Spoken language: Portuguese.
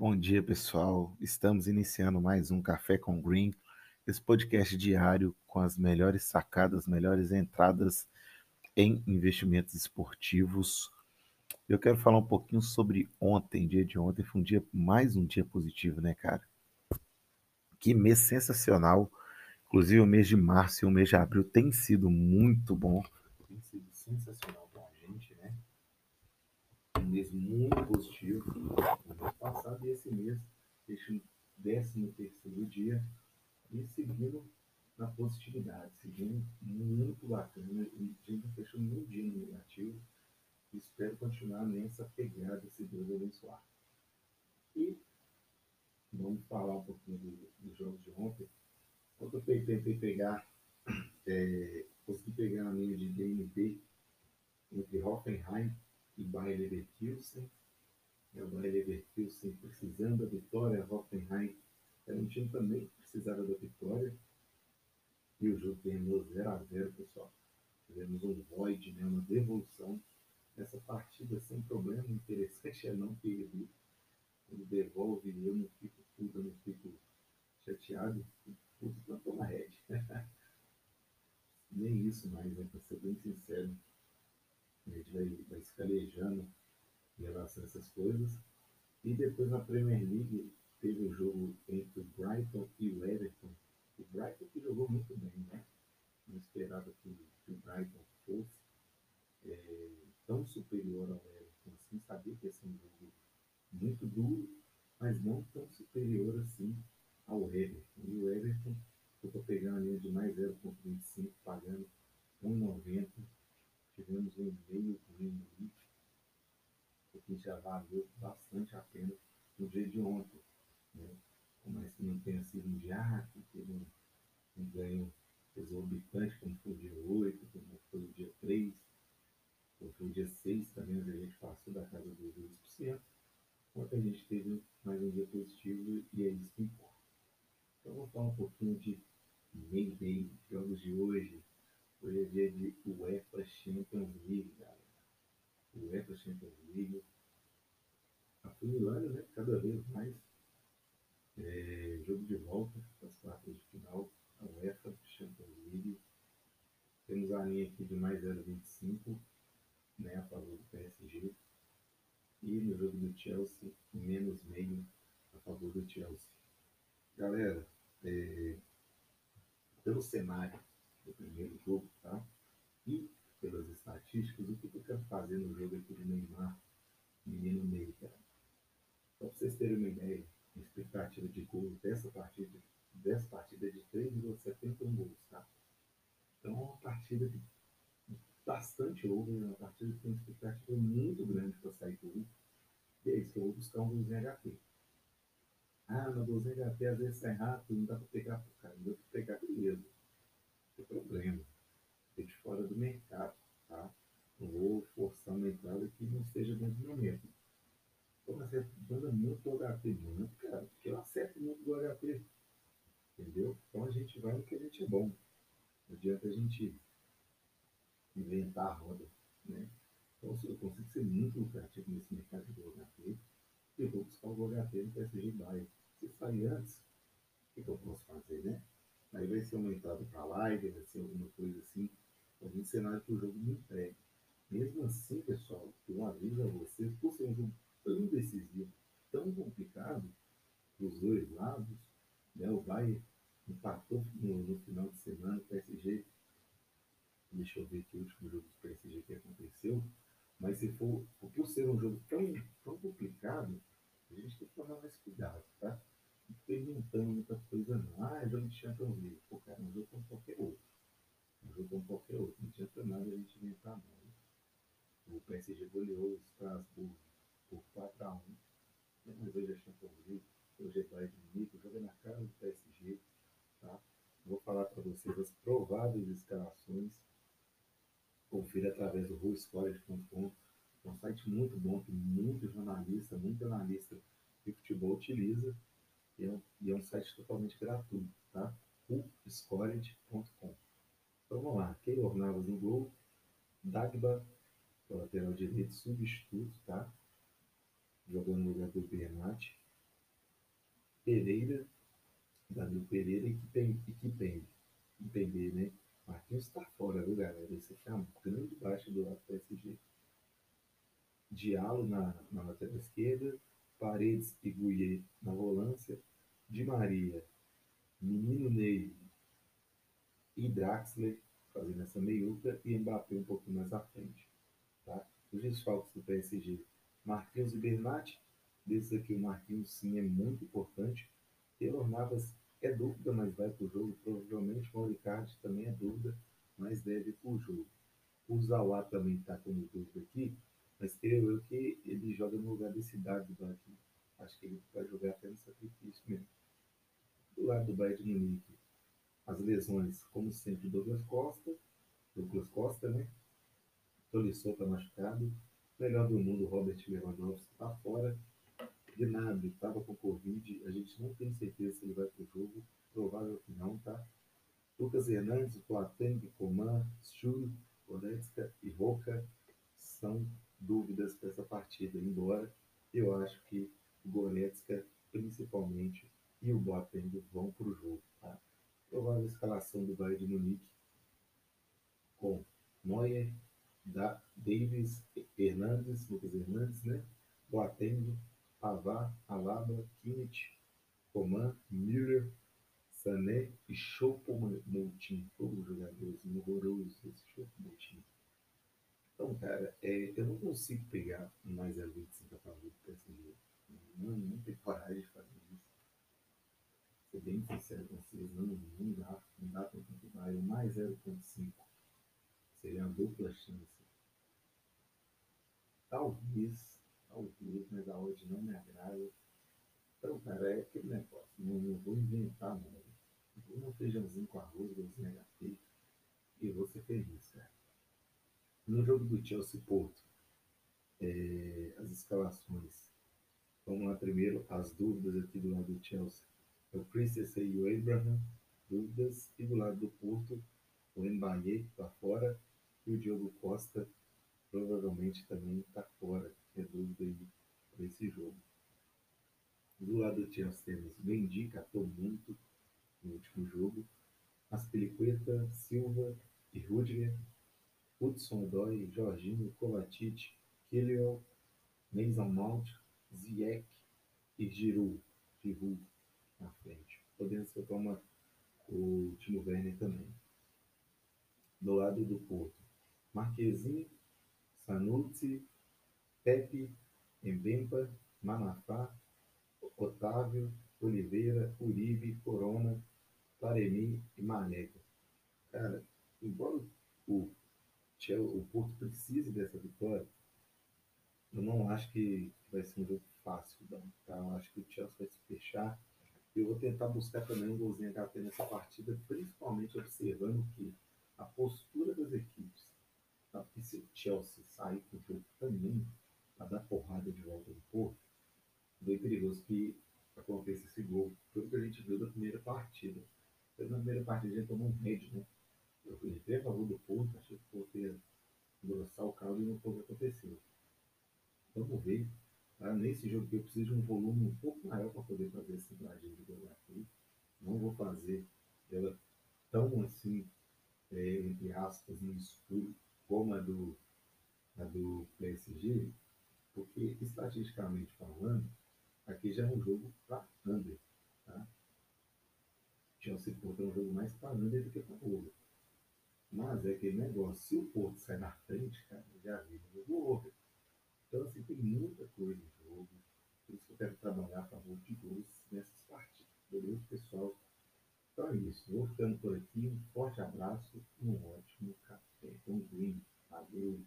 Bom dia, pessoal. Estamos iniciando mais um Café com Green, esse podcast diário com as melhores sacadas, melhores entradas em investimentos esportivos. Eu quero falar um pouquinho sobre ontem, dia de ontem, foi um dia mais um dia positivo, né, cara? Que mês sensacional. Inclusive o mês de março e o mês de abril tem sido muito bom. Tem sido sensacional? Um mês muito positivo. O mês passado e esse mês, este 13 terceiro dia, e seguindo na positividade, seguindo muito bacana. E gente fechou um dia no negativo. Espero continuar nessa pegada, se Deus abençoar. E vamos falar um pouquinho dos do jogos de ontem. Ontem eu tentei pegar, é, consegui pegar a linha de DNB entre Hoffenheim e Bayer Leverkusen. É, o Bayer Leverkusen precisando da vitória, Hoffenheim era um time também que precisava da vitória. E o jogo terminou 0 a 0 pessoal. Tivemos um void, né, uma devolução essa partida sem problema. Interessante é não perder. Quando devolve, eu não fico puto, não fico chateado. Puto não toma red. Nem isso mais, né? Pra ser bem sincero. Gente vai, vai escalejando em relação a essas coisas. E depois na Premier League teve um jogo entre o Brighton e o Everton. O Brighton que jogou muito bem, né? Não esperava que, que o Brighton fosse. É, tão superior ao Everton, assim, sabia que ia ser um jogo muito duro, mas não tão superior assim ao Everton. E o Everton, eu estou pegando a linha de mais 0,25, pagando 1,90. Tivemos um meio green ali, o que já valeu bastante a pena no dia de ontem. Né? Por mais que não tenha sido um dia que teve um, um ganho exorbitante, como foi o dia 8, como foi o dia 3 foi o dia 6 também, a gente passou da casa dos 2%. Ontem a gente teve mais um dia positivo e é isso que importa. Então vamos falar um pouquinho de Mayday, jogos de hoje. Hoje é dia de UEFA Champions League, galera. UEFA Champions League. Afunilando, né? Cada vez mais. É, jogo de volta das quartas de final. A UEFA Champions League. Temos a linha aqui de mais 0,25 né, a favor do PSG. E no jogo do Chelsea, menos meio a favor do Chelsea. Galera, é, pelo cenário do primeiro jogo, tá? E pelas estatísticas, o que eu quero fazer no jogo aqui do Neymar, menino meio, cara? Só para vocês terem uma ideia, a expectativa de gol dessa partida, dessa partida é de 3,71 gols, tá? Então é uma partida que bastante over, uma partida que tem expectativa muito grande para sair tudo. E é isso que eu vou buscar um 12 HP. Ah, no 12 HP às vezes sai rápido, não dá para pegar cara, não dá para pegar beleza. Não problema. Fiquei de fora do mercado, tá? Não vou forçar uma entrada que não esteja dentro do método. Então, você manda muito HP, muito, cara, porque eu acerto muito do HP. Entendeu? Então a gente vai no que a gente é bom. Não adianta a gente inventar a roda. Né? Então, eu consigo ser muito lucrativo nesse mercado de HT, eu vou buscar o HT no PSG Bayern. Se sair antes, o que, eu posso fazer, né? Vai ser uma entrada para live, vai ser alguma coisa assim, algum cenário que o jogo me entregue. Mesmo assim, pessoal, eu aviso a vocês, por ser um jogo tão decisivo, tão complicado, dos dois lados, né? o Bayern empatou no, no final de semana, o PSG Deixa eu ver aqui o último jogo do PSG que aconteceu. Mas se for, por ser um jogo tão, tão complicado, a gente tem que tomar mais cuidado, tá? Não estou inventando muita coisa não. Ah, é jogo de Champions League. Pô, cara, é um jogo como qualquer outro. Um jogo como qualquer outro. Não adianta nada a gente inventar não. O PSG goleou o Strasbourg por 4x1. Mas hoje é Champions League. Hoje é Bayern de Munique. O na cara do PSG. Tá? Vou falar para vocês as prováveis escalações confira através do ruescollege.com. Um site muito bom que muito jornalista, muito analista de futebol utiliza e é um, e é um site totalmente gratuito, tá? Então vamos lá, Keylor Navas no gol, Dagba, lateral direito, substituto, tá? Jogando no lugar do Bernat. Pereira, Danilo Pereira e Kipembe. Entender, né? Marquinhos está fora, viu, galera? Esse aqui é uma grande baixa do lado do PSG. Diallo na, na lateral esquerda, Paredes e Guiê na volância, Di Maria, Menino Ney e Draxler fazendo essa meiuca e Mbappé um pouquinho mais à frente. Tá? Os desfalques do PSG, Marquinhos e Bernat, desses aqui o Marquinhos sim é muito importante. Taylor Navas é dúvida, mas vai para o jogo. Provavelmente o também é dúvida, mas deve para o jogo. O Zawá também está como dúvida aqui, mas creio eu que ele joga no lugar desse Dardo aqui. Acho que ele vai jogar até no sacrifício mesmo. Do lado do Bayern de Munique, as lesões, como sempre, Douglas Costa, Douglas Costa, né? Tolisso está machucado. Melhor do mundo, Robert Lewandowski está fora. Gnabry estava com Covid, a gente não tem certeza se ele vai para o jogo, provável que não, tá? Lucas Hernandes, Plateng, Coman, Schul, Goretzka e Roca são dúvidas para essa partida, embora eu acho que o Goretzka, principalmente, e o Boateng vão para o jogo, tá? Provável escalação do Bayern de Munique com Neuer, da Davis, Hernandes, Lucas Hernandes, né? Boateng, Pavard, Alaba, Kimmich, Coman, Müller, Sané e Choupo-Moting. Todos os jogadores horrorosos esse Choupo-Moting. Então, cara, é, eu não consigo pegar mais a 25 a favor do PSG. Não, não tenho coragem de fazer isso. Ser bem sincero com vocês, não, não dá, não dá para continuar. Eu mais 0.5 seria uma dupla chance. Talvez talvez, mas a hoje não me agrada. Então, cara, é aquele negócio. Não, não vou inventar nada. Vou um feijãozinho com arroz, golzinho HP e vou ser feliz, cara. No jogo do Chelsea Porto, é, as escalações. Vamos lá primeiro, as dúvidas aqui do lado do Chelsea. É o Christensen e o Abraham, dúvidas. E do lado do Porto, o Mbaye está fora provavelmente também está fora é dúvida aí para esse jogo. Do lado do Chelsea temos Mendy, catou muito no último jogo. Aspilicueta, Silva e Rudiger. Hudson Odoi, Jorginho, Kovacic, Killiel, Mason Mount, Ziyech e Giroud, Giroud na frente. Podemos tomar o Timo Werner também. Do lado do Porto, Marquezinho, Sanucci, Pepe, Embempa, Manafá, Otávio, Oliveira, Uribe, Corona, Taremi e Maneca. Cara, embora o, o Porto precise dessa vitória, eu não acho que vai ser um jogo fácil, não. Tá? Eu acho que o Chelsea vai se fechar. Eu vou tentar buscar também um golzinho HP nessa partida, principalmente observando que a postura das equipes. Tá? Porque se o Chelsea sair com o jogo também a dar porrada de volta no Porto, bem perigoso que aconteça esse gol. Tudo que a gente viu da primeira partida. Na primeira partida a gente tomou um head, né? Eu entrei a favor do Porto, achei que o Porto ia engrossar o caldo e não foi o que aconteceu. Vamos ver. Tá? Nesse jogo aqui eu preciso de um volume um pouco maior para poder fazer essa imagem de gol aqui. Não vou fazer ela tão assim, é, entre aspas, no escuro, como a do, a do PSG, porque, estatisticamente falando, aqui já é um jogo para under. Tá? Chelsea Porto é um jogo mais para under do que para over. Mas é aquele negócio, se o Porto sai na frente, cara, já vira um jogo over. Então, assim, tem muita coisa em jogo. Por isso que eu quero trabalhar a favor de gols nessas partidas. Beleza, pessoal? Então é isso. Vou ficando por aqui. Um forte abraço e um ótimo café com green. Valeu!